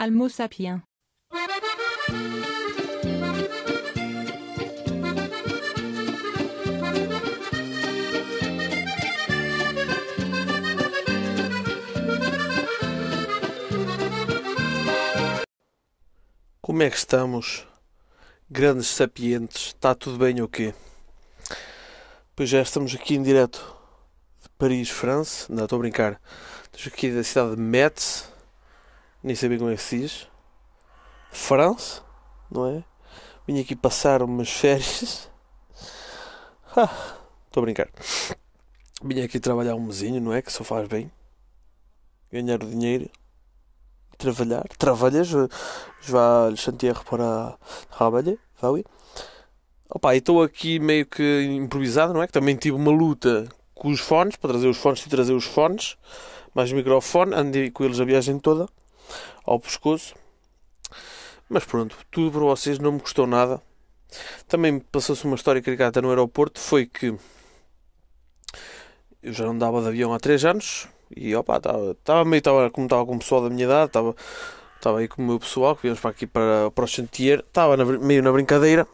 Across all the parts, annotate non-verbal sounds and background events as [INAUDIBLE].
Almo sapiens. Como é que estamos? Grandes sapientes, está tudo bem ou quê? Pois já estamos aqui em direto de Paris, França. Não, estou a brincar. Estamos aqui da cidade de Metz. Nem bem como é que se diz. France, não é? Vim aqui passar umas férias. [LAUGHS] Ah, Estou a brincar. Vim aqui trabalhar um mesinho, não é? Que só faz bem. Ganhar o dinheiro. Trabalhar. Trabalhas. Vais le chantier para trabalhar. Oui. Opa, e estou aqui meio que improvisado, não é? Que também tive uma luta com os fones, para trazer os fones e trazer os fones, mais microfone, andei com eles a viagem toda, ao pescoço. Mas pronto, tudo para vocês, não me custou nada. Também passou-se uma história caricata no aeroporto, foi que eu já não dava de avião há 3 anos e opa, estava meio tava, como estava com o pessoal da minha idade, estava estava aí com o meu pessoal que viemos para aqui para, para o chantier, estava na, meio na brincadeira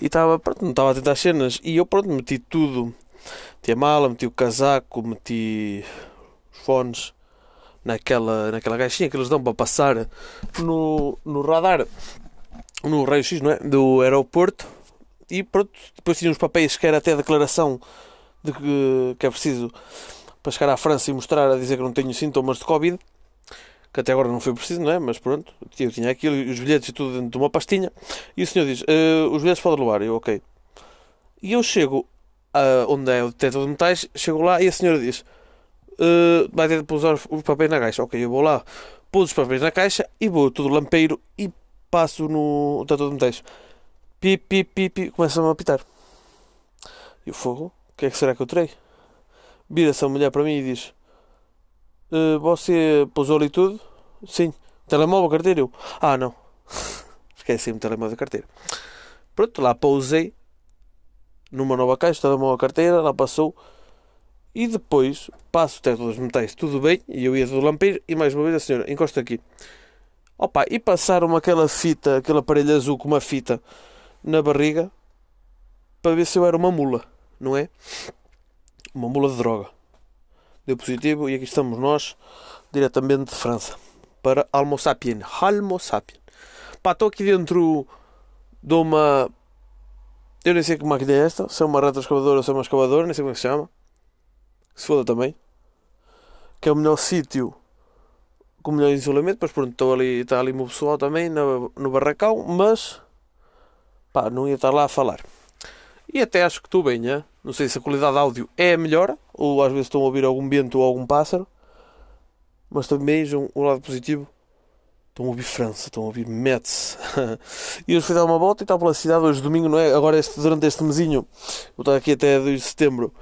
e estava, pronto, não estava a tentar cenas e eu pronto, meti tudo, meti a mala, meti o casaco, meti os fones naquela, naquela caixinha que eles dão para passar no, no radar, no raio-x, não é? Do aeroporto e pronto, depois tinha uns papéis que era até declaração de que, que é preciso para chegar à França e mostrar a dizer que não tenho sintomas de Covid que até agora não foi preciso, não é? Mas pronto, eu tinha aquilo, os bilhetes e tudo dentro de uma pastinha, e o senhor diz: uh, os bilhetes podem levar. Eu, ok. E eu chego a, onde é o detector de metais, chego lá e a senhora diz: uh, vai ter de pousar os papéis na caixa. Ok, eu vou lá, pus os papéis na caixa e vou todo lampeiro e passo no detector de metais. Pi, pi, pi, pi, começa-me a apitar. E o fogo, o que é que será que eu terei? Vira-se a mulher para mim e diz: Uh, você pousou ali tudo? Sim. Telemóvel, carteira? Eu, ah, não. [LAUGHS] Esqueci-me telemóvel carteira. Pronto, lá pousei numa nova caixa, telemóvel, carteira, lá passou. E depois passo o teto dos metais, tudo bem, e eu ia do lampeiro, e mais uma vez a senhora encosta aqui. Opa, e passaram aquela fita, aquele aparelho azul com uma fita na barriga para ver se eu era uma mula, não é? Uma mula de droga deu positivo e aqui estamos nós, diretamente de França, para Almo Sapien. Almo Sapien. Pá, estou aqui dentro de uma. Eu nem sei que máquina é esta, se é uma retroescavadora ou se é uma escavadora, nem sei como é que se chama. Se foda também. Que é o melhor sítio com melhor isolamento. Pois pronto, estou ali, está ali o meu pessoal também no, no barracão, mas pá, não ia estar lá a falar. E até acho que estou bem, não sei se a qualidade de áudio é melhor, ou às vezes estão a ouvir algum vento ou algum pássaro, mas também vejam o lado positivo. Estão a ouvir França, estão a ouvir Metz. [LAUGHS] e hoje fui dar uma volta e está pela cidade, hoje domingo, não é? Agora este, durante este mesinho, vou estar aqui até 2 de setembro.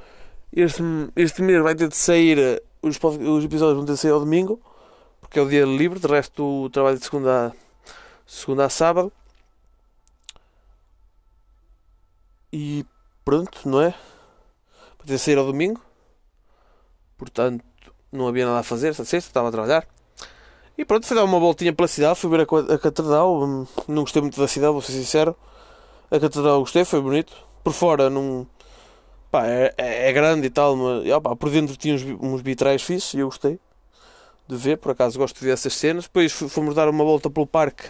Este, este mês vai ter de sair, os, os episódios vão ter de sair ao domingo, porque é o dia livre, de resto o trabalho de segunda a, segunda a sábado. E pronto, não é? Para ter sair ao domingo. Portanto, não havia nada a fazer esta sexta, estava a trabalhar. E pronto, fui dar uma voltinha pela cidade, fui ver a, a catedral. Hum, não gostei muito da cidade, vou ser sincero. A catedral gostei, foi bonito. Por fora, não. Pá, é, é, é grande e tal, mas opa, por dentro tinha uns, uns vitrais fixos e eu gostei de ver. Por acaso gosto de ver essas cenas. Depois fomos dar uma volta pelo parque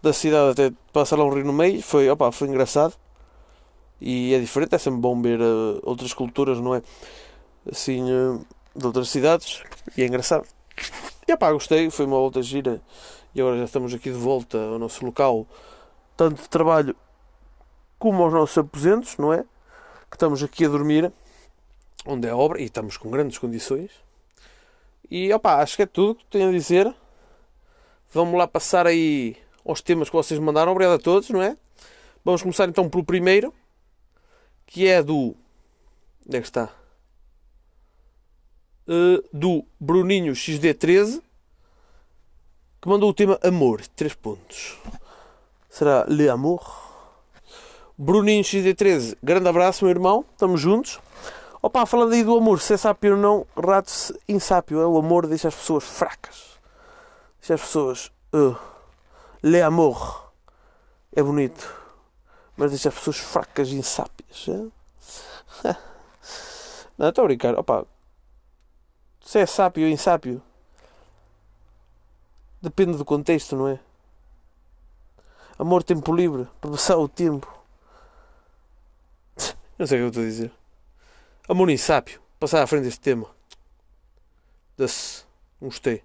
da cidade até passar lá um rio no meio. Foi, opa, foi engraçado e é diferente, é sempre bom ver uh, outras culturas, não é? Assim, uh, de outras cidades, e é engraçado. E pá, gostei, foi uma volta gira, e agora já estamos aqui de volta ao nosso local, tanto de trabalho como aos nossos aposentos, não é? Que estamos aqui a dormir, onde é obra, e estamos com grandes condições. E opá, acho que é tudo que tenho a dizer. Vamos lá passar aí aos temas que vocês mandaram. Obrigado a todos, não é? Vamos começar então pelo primeiro que é do. Onde é que está? Uh, do Bruninho XD13 que mandou o tema Amor, 3 pontos. Será Le Amour? Bruninho XD13, grande abraço, meu irmão, estamos juntos. Opa, falando aí do amor, se é sápio ou não, rato-se insápio. É? O amor deixa as pessoas fracas, deixa as pessoas Uh, Le Amour. É bonito. Mas deixa as pessoas fracas e insápias. é? [LAUGHS] Não, estou a brincar. Opa, se é sápio ou insápio, depende do contexto, não é? Amor, tempo livre, para passar o tempo. Não sei o que eu estou a dizer. Amor insápio, passar à frente deste tema. Desse. Gostei.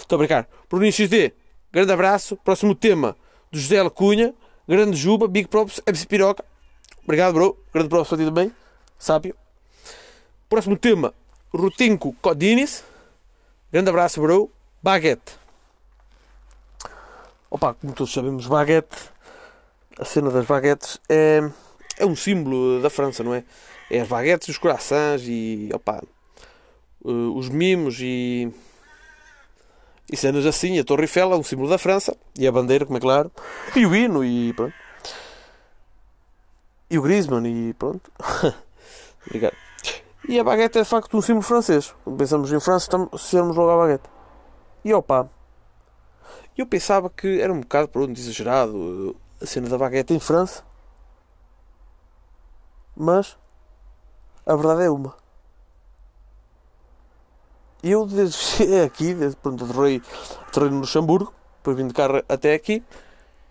Estou a brincar. Bruninho XD, grande abraço. Próximo tema do José Lacunha. Grande Juba, Big Props, MC Piroca. Obrigado, bro. Grande props para ti também. Sábio. Próximo tema, Rutinco Codinis. Grande abraço, bro. Baguete. Opa, como todos sabemos, baguete, a cena das baguetes é, é um símbolo da França, não é? É as baguetes, os corações e, opa, eh, os mimos e, e cenas assim. A Torre Eiffel é um símbolo da França e a bandeira, como é claro, e o hino e pronto. E o Griezmann e pronto. [LAUGHS] Obrigado. E a baguete é de facto um símbolo francês. Quando pensamos em França, associamos logo a baguete. E opa, eu pensava que era um bocado pronto, exagerado a cena da baguete em França. Mas a verdade é uma. Eu desde aqui, desde pronto, aterrei, aterrei no Luxemburgo, depois vim de carro até aqui,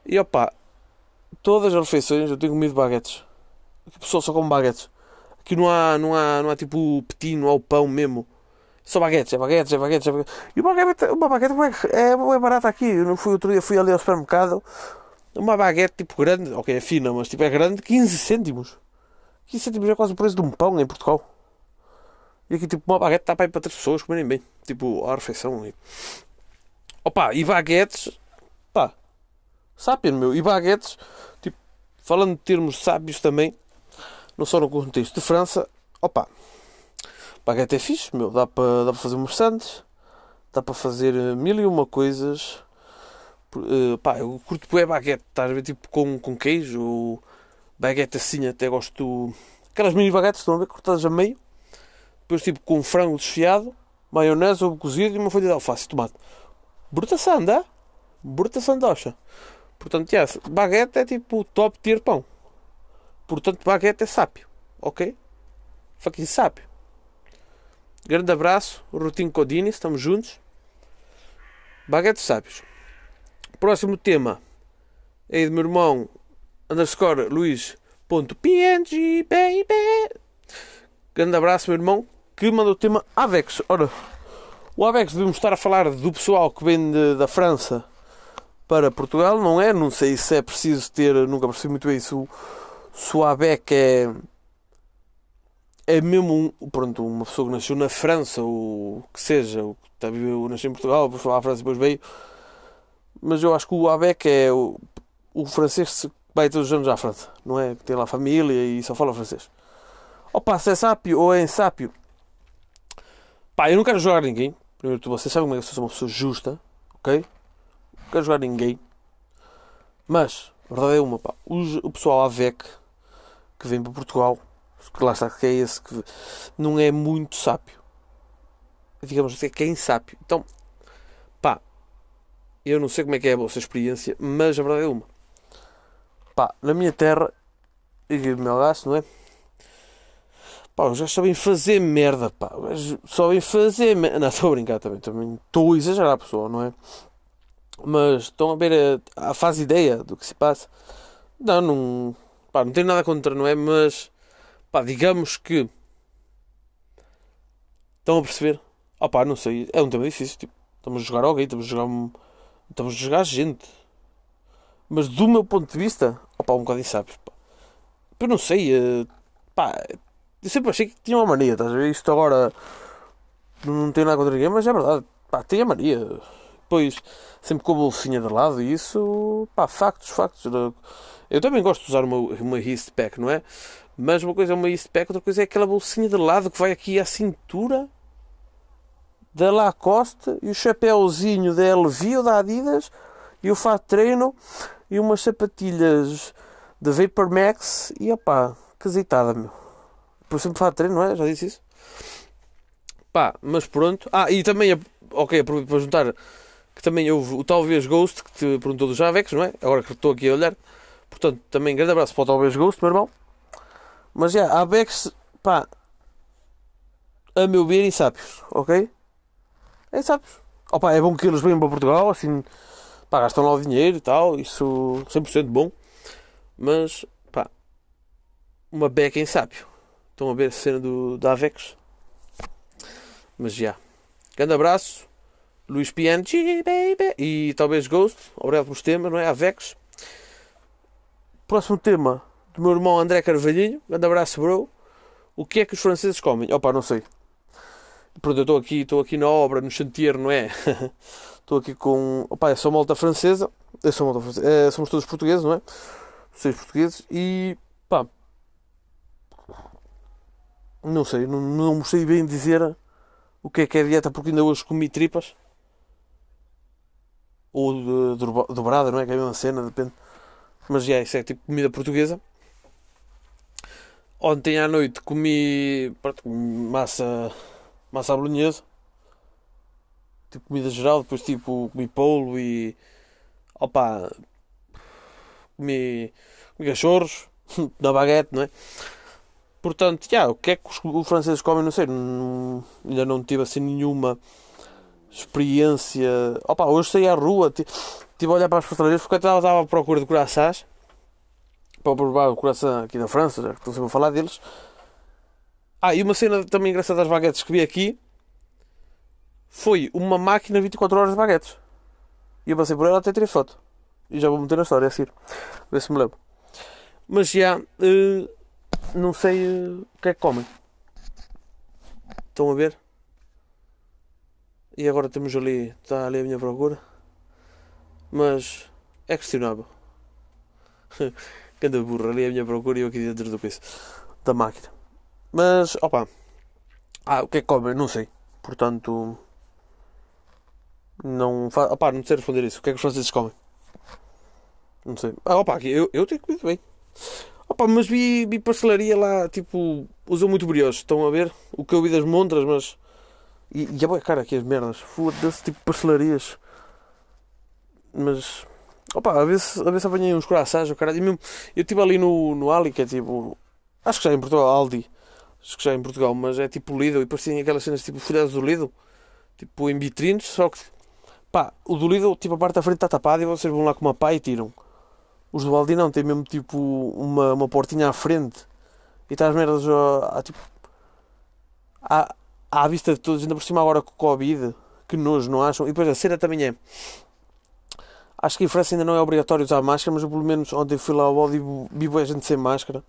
e opa, todas as refeições eu tenho comido baguetes. Aqui o pessoal só come baguetes. Aqui não há, não há, não há tipo petit, não há o pão mesmo. Só baguetes, é baguetes, é baguetes, é baguetes. E uma baguete, uma baguete é, é barata aqui. Eu não fui outro dia, fui ali ao supermercado. Uma baguete tipo grande, ok, é fina, mas tipo é grande, 15 cêntimos. 15 cêntimos é quase o preço de um pão em Portugal. E aqui tipo uma baguete está para ir para três pessoas comerem bem. Tipo, a refeição. E... Opa, e baguetes, pá, sápio meu. E baguetes, tipo, falando de termos sábios também, não só no contexto de França, opa, baguete é fixe, meu, dá para, dá para fazer umas sandes, dá para fazer eh, mil e uma coisas. Uh, pá, eu curto é baguete, estás a ver, tipo com, com queijo, ou baguete assim, até gosto. Aquelas mini baguetes, estão a ver, cortadas a meio, depois tipo com frango desfiado, maionese, ovo cozido e uma folha de alface e tomate. Bruta sanda, bruta sandocha. Portanto, yes, baguete é tipo top tier pão. Portanto, baguete é sápio, ok? Fucking sápio. Grande abraço, Rutinho Codini, estamos juntos. Baguetes sábios. Próximo tema é do meu irmão underscore Luís.png, baby. Grande abraço, meu irmão, que mandou o tema Avex. Ora, o Avex devemos estar a falar do pessoal que vem de, da França para Portugal, não é? Não sei se é preciso ter, nunca percebi muito bem se o, se o ABEC é é mesmo um, pronto, uma pessoa que nasceu na França, ou que seja, ou que está a viver, nasceu em Portugal, depois foi à França e depois veio. Mas eu acho que o Abec é o, o francês vai todos os anos à França, não é? Tem lá família e só fala francês. Opa, se é sápio ou é insápio, pá, eu não quero jogar ninguém. Primeiro, vocês sabem como é que eu sou uma pessoa justa, ok? Não quero jogar ninguém. Mas, a verdade é uma, pá, o, o pessoal AVEC que vem para Portugal que lá está, que é esse que não é muito sábio. Digamos assim, é insápio. Então, pá, eu não sei como é que é a vossa experiência, mas a verdade é uma. Pá, na minha terra, e no meu laço, não é? Pá, os gajos sabem fazer merda, pá. Os sabem fazer merda. Não, [LAUGHS] estou a brincar também. Também estou a exagerar a pessoa, não é? Mas estão a ver a, a ideia do que se passa. Não, não. Pá, não tenho nada contra, não é? Mas Pá, digamos que. Estão a perceber? Ah pá, não sei. É um tema difícil. Tipo, estamos a jogar alguém, estamos a jogar. Estamos a jogar gente. Mas do meu ponto de vista, opá, um bocadinho sabes. Pá. Eu não sei. Uh, pá, eu sempre achei que tinha uma mania, estás a ver? Isto agora não, tem nada contra ninguém, mas é verdade. Pá, tem a mania. Depois, sempre com a bolsinha de lado e isso, pá, factos, factos. Eu também gosto de usar uma, uma East Pack, não é? Mas uma coisa é uma Eastpak, outra coisa é aquela bolsinha de lado que vai aqui à cintura da Lacoste e o chapéuzinho da LV ou da Adidas e o fato de treino e umas sapatilhas Vapor Max e opá, caseitada, meu. Por sempre fato de treino, não é? Já disse isso? Pá, mas pronto. Ah, e também, ok, aproveito para juntar que também houve o Talvez Ghost, que te perguntou do Javex, não é? Agora que estou aqui a olhar. Portanto, também grande abraço para o Talvez Ghost, meu irmão. Mas já, a Avex, pá, a meu ver, e sábios, ok? É sábios. Opa, é bom que eles venham para Portugal, assim, pá, gastam lá o dinheiro e tal, isso 100% bom. Mas, pá, uma beca em sábio. Estão a ver a cena do, da Avex? Mas já. Grande abraço. Luís Pianchi, baby. E talvez Ghost. Obrigado pelos temas, não é? Avex. Próximo tema do meu irmão André Carvalhinho. Grande abraço, bro. O que é que os franceses comem? Opa, não sei. Pronto, eu estou aqui, estou aqui na obra, no chantier, não é? [LAUGHS] Estou aqui com. Opa, eu sou malta francesa. Eu sou malta francesa. É, somos todos portugueses, não é? Seis portugueses. E. pá. Não sei, não, não sei bem dizer o que é que é dieta, porque ainda hoje comi tripas. Ou de, de, dobrada, não é? Que é a mesma cena, depende. Mas já, isso é tipo comida portuguesa. Ontem à noite comi pronto, massa, massa bolonhesa. Tipo comida geral, depois tipo comi polo e. opa. comi. comi cachorros [LAUGHS] na baguete, não é? Portanto, já, o que é que os franceses comem, não sei, não, ainda não tive assim nenhuma experiência. Opa, hoje saí à rua, estive a olhar para as pastelarias porque eu estava, à procura de coraçás para provar o coração aqui da França, já que estou sempre a falar deles. Ah, e uma cena também engraçada das baguetes que vi aqui foi uma máquina 24 horas de baguetes. E eu passei por ela até tirei foto. E já vou meter na história a seguir. Ver se me lembro. Mas já. Uh, não sei uh, o que é que comem. Estão a ver? E agora temos ali. Está ali a minha procura. Mas é questionável. [LAUGHS] Ganda burra, ali a minha procura e eu aqui dentro do coisa. Da máquina. Mas, opa. Ah, o que é que comem? Não sei. Portanto. Não. Fa... Não sei responder isso. O que é que os franceses comem? Não sei. Ah, eu, eu tenho comido bem. Opa, mas vi, vi pastelaria lá, tipo. Usam muito brioche. Estão a ver? O que eu vi das montras, mas. E, e a boa cara aqui as merdas. Foda-se, tipo pastelarias. Mas. Opa, a ver se, a ver se apanhei uns corações, o caralho. mesmo, eu estive ali no, no Ali, que é tipo. Acho que já é em Portugal, Aldi. Acho que já é em Portugal, mas é tipo Lido. E parecem aquelas cenas tipo folhadas do Lido. Tipo em vitrines, só que. Pá, o do Lido, tipo a parte da frente está tapada e vocês vão lá com uma pá e tiram. Os do Aldi não, tem mesmo tipo uma, uma portinha à frente. E está as merdas a, tipo. À, à vista de todos, ainda por cima agora com Covid. Que nojo, não acham? E depois a cena também é Acho que em França ainda não é obrigatório usar máscara, mas eu, pelo menos ontem fui lá ao bode e vi boa gente sem máscara.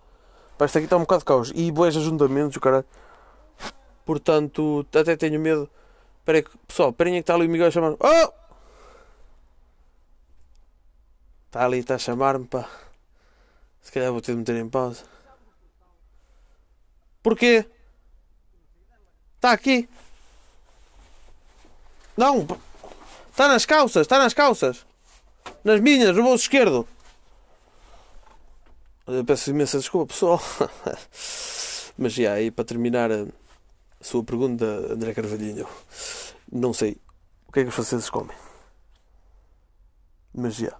Parece que aqui está um bocado de caos. E boas ajuntamentos, o caralho. Portanto, até tenho medo. Espera aí, pessoal, esperem que está ali o Miguel a chamar. Oh! Está ali, está a chamar-me, pá. Se calhar vou ter de meter em pausa. Porquê? Está aqui? Não! Está nas calças, está nas calças! Nas minhas, no bolso esquerdo. Eu peço imensa desculpa, pessoal. [LAUGHS] Mas já, aí para terminar a sua pergunta, André Carvalhinho, não sei o que é que os franceses comem. Mas já,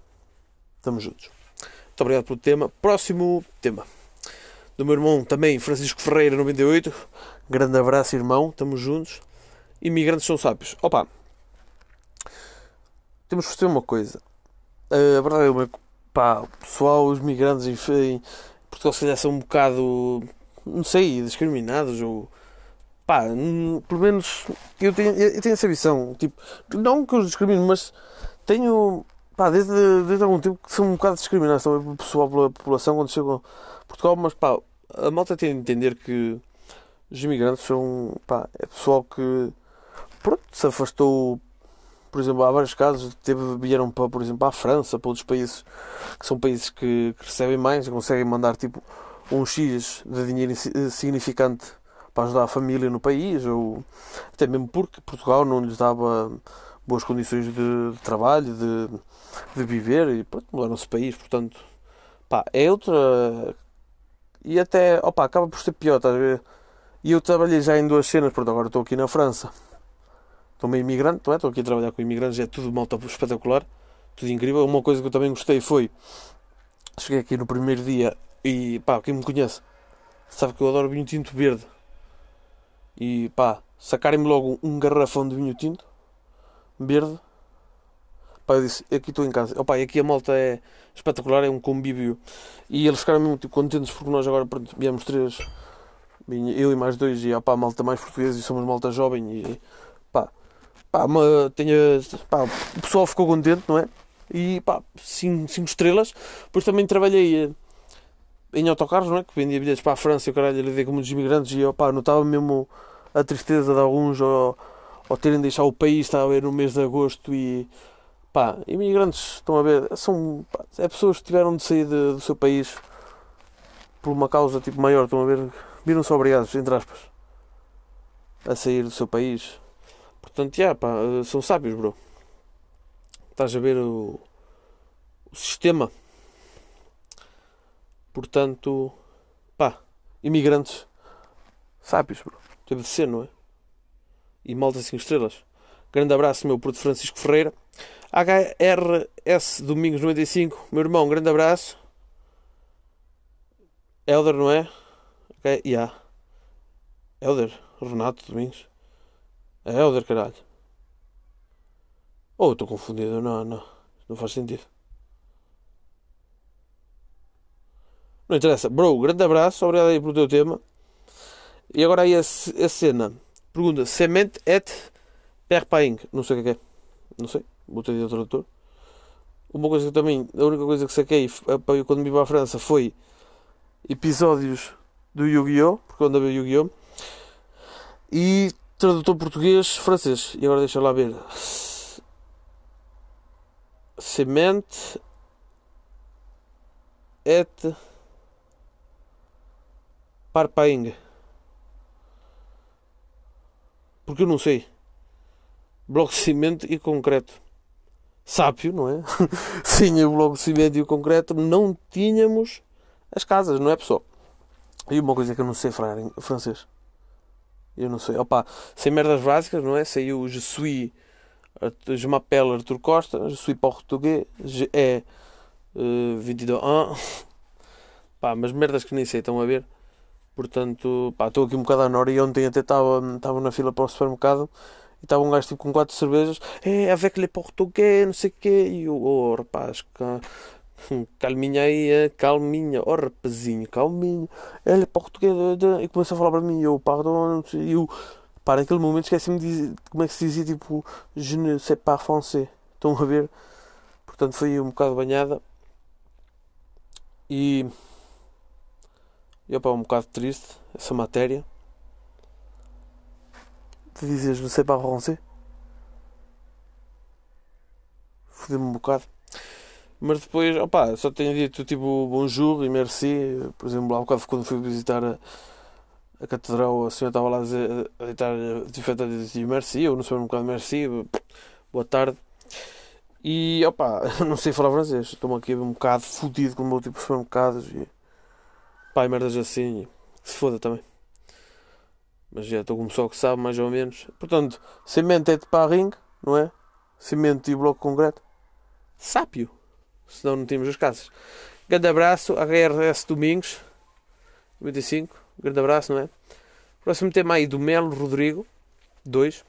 estamos juntos. Muito obrigado pelo tema. Próximo tema. Do meu irmão também, Francisco Ferreira, 98. Grande abraço, irmão. Estamos juntos. Imigrantes são sábios. Opa, temos que fazer uma coisa. A verdade é que pá, o pessoal, os migrantes em, Portugal se calhar são um bocado, não sei, discriminados ou pá, pelo menos eu tenho, eu tenho essa visão, tipo, não que os discrimino, mas tenho, pá, desde, desde algum tempo que são um bocado discriminados também pelo pessoal, pela população quando chegam a Portugal, mas pá, a malta tem de entender que os imigrantes são, pá, é pessoal que, pronto, se afastou por exemplo, há vários casos, teve, vieram para, por exemplo, a França, para outros países que são países que, que recebem mais, conseguem mandar tipo um X de dinheiro significante para ajudar a família no país, ou até mesmo porque Portugal não lhes dava boas condições de, de trabalho, de, de viver, e pronto, mudaram-se país, portanto, pá, é outra. E até, opa, acaba por ser pior, estás a ver? E eu trabalhei já em duas cenas, pronto, agora estou aqui na França estou meio imigrante, não é? Estou aqui a trabalhar com imigrantes, é tudo malta espetacular, tudo incrível. Uma coisa que eu também gostei foi, cheguei aqui no primeiro dia e pá, quem me conhece sabe que eu adoro vinho tinto verde. E pá, sacarem-me logo um garrafão de vinho tinto verde. Pá, eu disse, aqui estou em casa. Opa, aqui a malta é espetacular, é um convívio. E eles ficaram muito contentes porque nós agora pronto, viemos três, eu e mais dois, e opa, a malta mais portuguesa e somos malta jovem. E pá, pá, uma, tenha, pá, o pessoal ficou contente, não é? E pá, 5 estrelas. Depois também trabalhei eh, em autocarros, não é? Que vendia bilhetes para a França e o caralho, lidei com muitos imigrantes e opa, notava mesmo a tristeza de alguns ou, ou terem deixado o país, estava a ver no mês de agosto e pá, imigrantes, estão a ver, são pá, é pessoas que tiveram de sair de, do seu país por uma causa tipo maior, estão a ver, viram-se obrigados, entre aspas, a sair do seu país. Portanto, já, pá, são sábios, bro. Estás a ver o, o sistema. Portanto, pá, imigrantes sábios, bro. Teve de ser, não é? E malta 5 estrelas. Grande abraço, meu Porto Francisco Ferreira. HRS Domingos 95, meu irmão, grande abraço. Elder, não é? Ok, yeah. Elder, Renato Domingos. É Elder, caralho. Oh, estou confundido. Não, não. Não faz sentido. Não interessa. Bro, grande abraço. Obrigado aí pelo teu tema. E agora aí a, a cena. Pergunta: Semente et perpaing. Não sei o que é. Não sei. Botei de tradutor. Uma coisa que também. A única coisa que saquei quando vim para a França foi episódios do Yu-Gi-Oh! Porque quando havia Yu-Gi-Oh! E tradutor português, francês. E agora deixa lá ver. Semente et parpaing. Porque eu não sei. Bloco de cimento e concreto. Sábio, não é? [LAUGHS] Sim, o bloco de cimento e o concreto não tínhamos as casas, não é pessoal? E uma coisa que eu não sei falar em francês. Eu não sei. Opa, sem merdas básicas, não é? Saiu o Je suis. Je m'appelle Arthur Costa. Je suis português. Je é uh, 22 ans. Pá, mas merdas que nem sei, estão a ver? Portanto, pá, estou aqui um bocado à Nora e ontem até estava na fila para o supermercado e estava um gajo tipo com quatro cervejas. É, avec les português, não sei o quê. E eu, oh, rapaz, [LAUGHS] calminha aí, é, calminha, oh rapazinho, calminha, ele é português, e começa a falar para mim, eu, pardon, e eu, para naquele momento esqueci-me de como é que se dizia, tipo, je ne sais pas français, estão a ver? Portanto, foi um bocado banhada, e, e opa, um bocado triste, essa matéria, de dizer je ne sais pas français, fodeu-me um bocado. Mas depois, opá, só tenho dito tipo bonjour e merci. Por exemplo, há bocado quando fui visitar a, a catedral, a senhora estava lá a, dizer, a deitar desinfetante e disse merci. Eu não sou um bocado merci, boa tarde. E opá, [LAUGHS] não sei falar francês. Estou-me aqui um bocado fodido com o meu tipo de supermercados e e merdas assim. Se foda também. Mas já estou com um pessoal que sabe mais ou menos. Portanto, cimento é de parring, não é? Cimento e bloco concreto. Sápio senão não tínhamos as casas. Grande abraço, HRS Domingos, 95. Grande abraço, não é? Próximo tema aí do Melo Rodrigo, 2.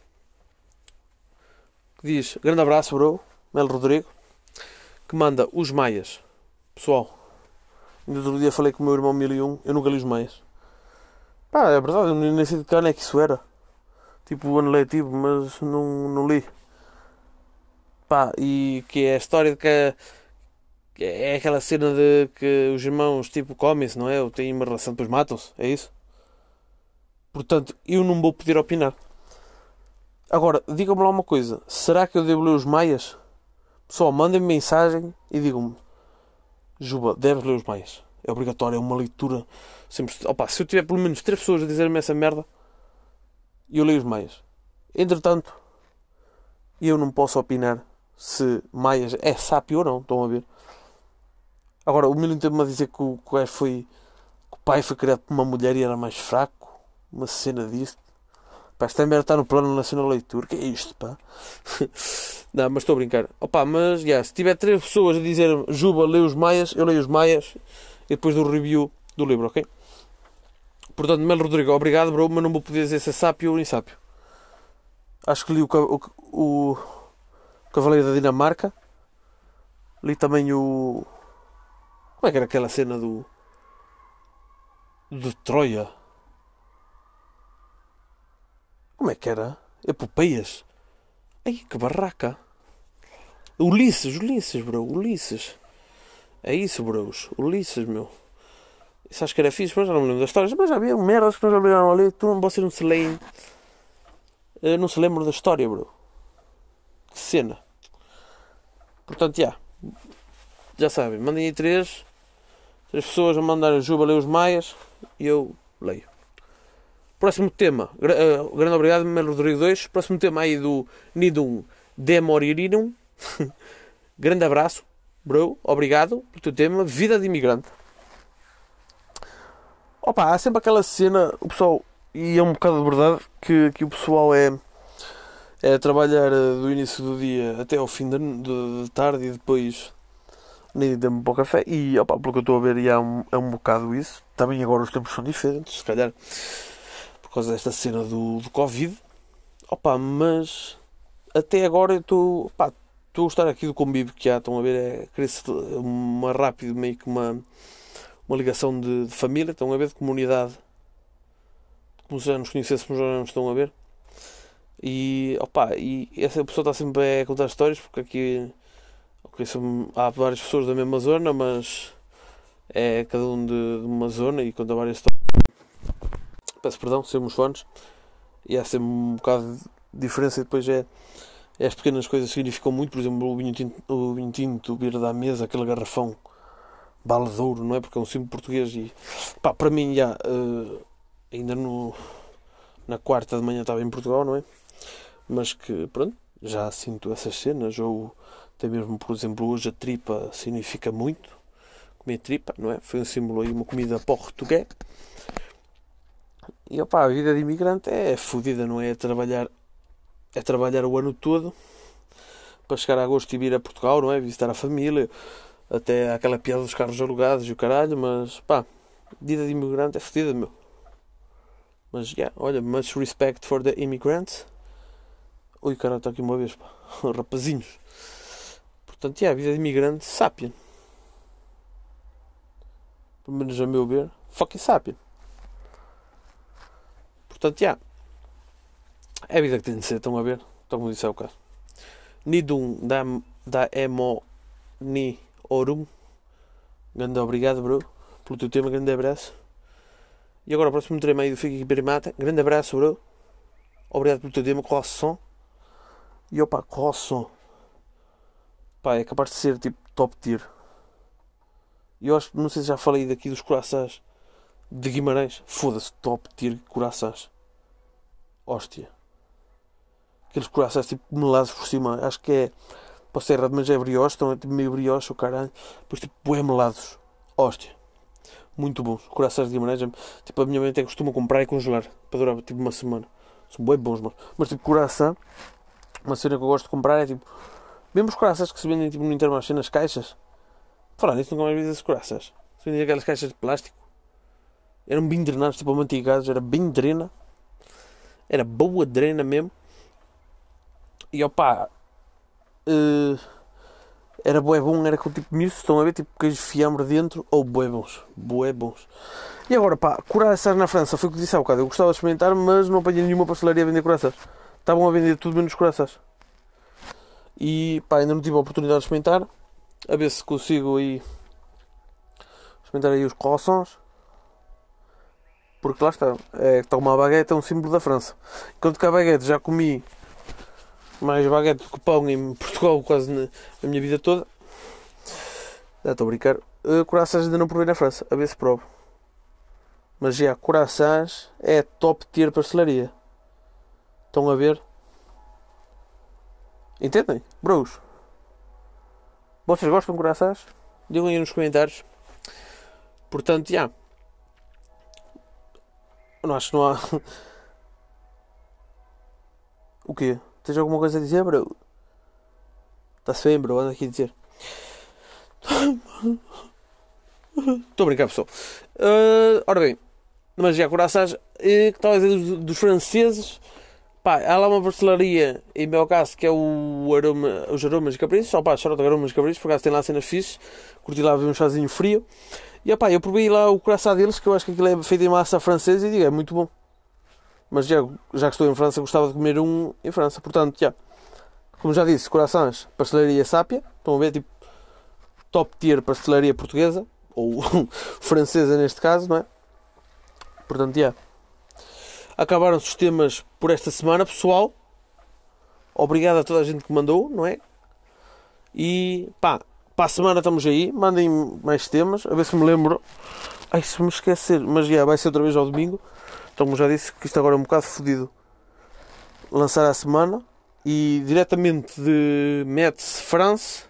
Que diz: Grande abraço, bro, Melo Rodrigo. Que manda os Maias. Pessoal, ainda outro dia falei com o meu irmão 1001. Eu nunca li os Maias. Pá, é verdade, eu nem sei de que ano é que isso era. Tipo o ano letivo, mas não, não li. Pá, e que é a história de que é aquela cena de que os irmãos tipo comem-se, não é? Ou têm uma relação, depois matam-se, é isso? Portanto, eu não vou poder opinar. Agora, digam-me lá uma coisa: será que eu devo ler os Maias? Pessoal, mandem-me mensagem e digam-me: Juba, deves ler os Maias. É obrigatório, é uma leitura. Sempre... Opa, se eu tiver pelo menos três pessoas a dizer-me essa merda, eu leio os Maias. Entretanto, eu não posso opinar se Maias é sápio ou não. Estão a ver? Agora, o Milan teve-me a dizer que o, que, foi, que o pai foi criado por uma mulher e era mais fraco. Uma cena disto. Pá, esta merda está no plano nacional de leitura. Que é isto, pá? [LAUGHS] não, mas estou a brincar. Opa, mas, yeah, se tiver três pessoas a dizer Juba, lê os Maias, eu leio os Maias e depois do review do livro, ok? Portanto, Melo Rodrigo, obrigado, bro, mas não vou poder dizer se é sápio ou insápio. Acho que li o, o, o Cavaleiro da Dinamarca. Li também o. Como é que era aquela cena do. de Troia? Como é que era? Epopeias? Ai, que barraca! Ulisses, Ulisses, bro, Ulisses. É isso, bros. Ulisses, meu. Isso acho que era fixe, mas já não me lembro das histórias. Mas já havia merdas que nós obrigaram a ler. Tu, vocês não se leem. Eh, não se lembram da história, bro. Que cena. Portanto, já. Já sabem, mandem aí três. Três pessoas a mandar Juba ler os Maias e eu leio. Próximo tema. Uh, grande obrigado, Melo Rodrigo 2. Próximo tema aí do Nidum Demoririnum. [LAUGHS] grande abraço, bro. Obrigado pelo teu tema. Vida de imigrante. Opa, há sempre aquela cena, o pessoal, e é um bocado de verdade, que, que o pessoal é, é trabalhar eh, do início do dia até ao fim de, de, de tarde e depois nem dá-me para o café. E opa, pelo que eu estou a ver, e é um, é um bocado isso. Também agora os tempos são diferentes, se calhar causa desta cena do, do Covid. Opa, mas até agora eu estou. Estou a gostar aqui do convívio que há, estão a ver, é cresce uma rápido, meio que uma, uma ligação de, de, família, estão a ver, de comunidade. Como se já nos conhecêssemos, já nos estão a ver. E, opa, e essa pessoa está sempre a contar histórias, porque aqui okay, há várias pessoas da mesma zona, mas é cada um de, de uma zona e conta várias histórias peço perdão, sermos fones, e há sempre um bocado de diferença. E depois é, é as pequenas coisas significam muito, por exemplo, o vinho tinto, o vinho tinto vir da mesa, aquele garrafão baladouro, não é? Porque é um símbolo português e pá, para mim já uh, ainda no, na quarta de manhã estava em Portugal, não é? Mas que pronto, já sinto essas cenas, ou até mesmo, por exemplo, hoje a tripa significa muito. Comer tripa, não é? Foi um símbolo aí, uma comida portuguesa. E opa, a vida de imigrante é fodida, não é? é? trabalhar, é trabalhar o ano todo para chegar a agosto e vir a Portugal, não é? Visitar a família, até aquela piada dos carros alugados e o caralho, mas pá, vida de imigrante é fodida, meu. Mas yeah, olha, much respect for the immigrants. Ui, caralho, está aqui uma vez, pá, [LAUGHS] rapazinhos. Portanto, yeah, a vida de imigrante, sapien. Pelo menos a meu ver, fucking sapien. Portanto, já. É a vida que tem de ser, estão a ver? Estão como disse há bocado. Nidum da, da emo ni orum. Grande obrigado, bro, pelo teu tema. Grande abraço. E agora o próximo tema aí do Fica aqui Perimata. Grande abraço, bro. Obrigado pelo teu tema. Croissant. E opa, croissant. Pá, é capaz de ser tipo top tier. E eu acho, não sei se já falei daqui dos corações de Guimarães. Foda-se, top tier corações hóstia. Aqueles corações tipo melados por cima. Acho que é. Posso ser errado, mas é brioche. Estão tipo meio brioche, o caralho. Depois tipo bué melados. Hóstia. Muito bons. Corações de Guimarães. Tipo, a minha mãe até costuma comprar e congelar. Para durar tipo uma semana. São bem bons, mano. Mas tipo, coração. Uma cena que eu gosto de comprar é tipo. Mesmo os corações que se vendem tipo, no Intermarché nas caixas. Falar nisso, nunca mais vi esses corações. Se vendiam aquelas caixas de plástico. Eram bem drenados, tipo amantigados. Era bem drena. Era boa drena mesmo. E opá. Uh, era bué bom, era com tipo miúdos, estão a ver, tipo queijo fiambre dentro, ou bué bons, bué bons. E agora pá, coraças na França, foi o que disse há bocado, eu gostava de experimentar, mas não apanhei nenhuma pastelaria a vender coraças. Estavam a vender tudo menos coraças. E pá, ainda não tive a oportunidade de experimentar, a ver se consigo aí experimentar aí os croissants. Porque lá está, é, está uma baguete é um símbolo da França. Enquanto que a baguete já comi mais baguete do que pão em Portugal quase na, na minha vida toda. Já estou a brincar. Uh, corações ainda não provei na França, a ver se provo. Mas já, corações é top tier pastelaria. Estão a ver? Entendem? Bros. Vocês gostam de corações? Digam aí nos comentários. Portanto, já. Não acho que não há. [LAUGHS] O quê? Tens alguma coisa a dizer, bro? Está-se bem, bro? Anda aqui a dizer. Estou a brincar, pessoal. Uh, ora bem, mas já corações, que talvez dos, dos franceses, pá, há lá uma pastelaria, em meu caso, que é o aroma, os aromas de caprichos, só pá, chorota aromas de caprichos, por acaso tem lá cenas fixes, curti lá ver um chazinho frio, e pá, eu provei lá o coração deles, que eu acho que aquilo é feito em massa francesa, e digo, é muito bom. Mas já, já que estou em França, gostava de comer um em França, portanto, já. Como já disse, corações, pastelaria Sápia, estão a ver, tipo, top tier pastelaria portuguesa, ou [LAUGHS] francesa neste caso, não é? Portanto, já. Acabaram-se os temas por esta semana, pessoal. Obrigado a toda a gente que mandou, não é? E pá, para a semana estamos aí. Mandem mais temas, a ver se me lembro. Ai, se me esquecer, mas já vai ser outra vez ao domingo. Então, como já disse, que isto agora é um bocado fodido. Lançar a semana e diretamente de Metz, France,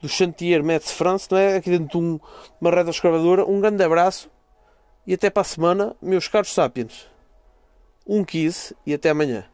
do Chantier Metz, France, não é? Aqui dentro de um, uma reta escravadora. Um grande abraço e até para a semana, meus caros sapiens. Um kiss e até amanhã.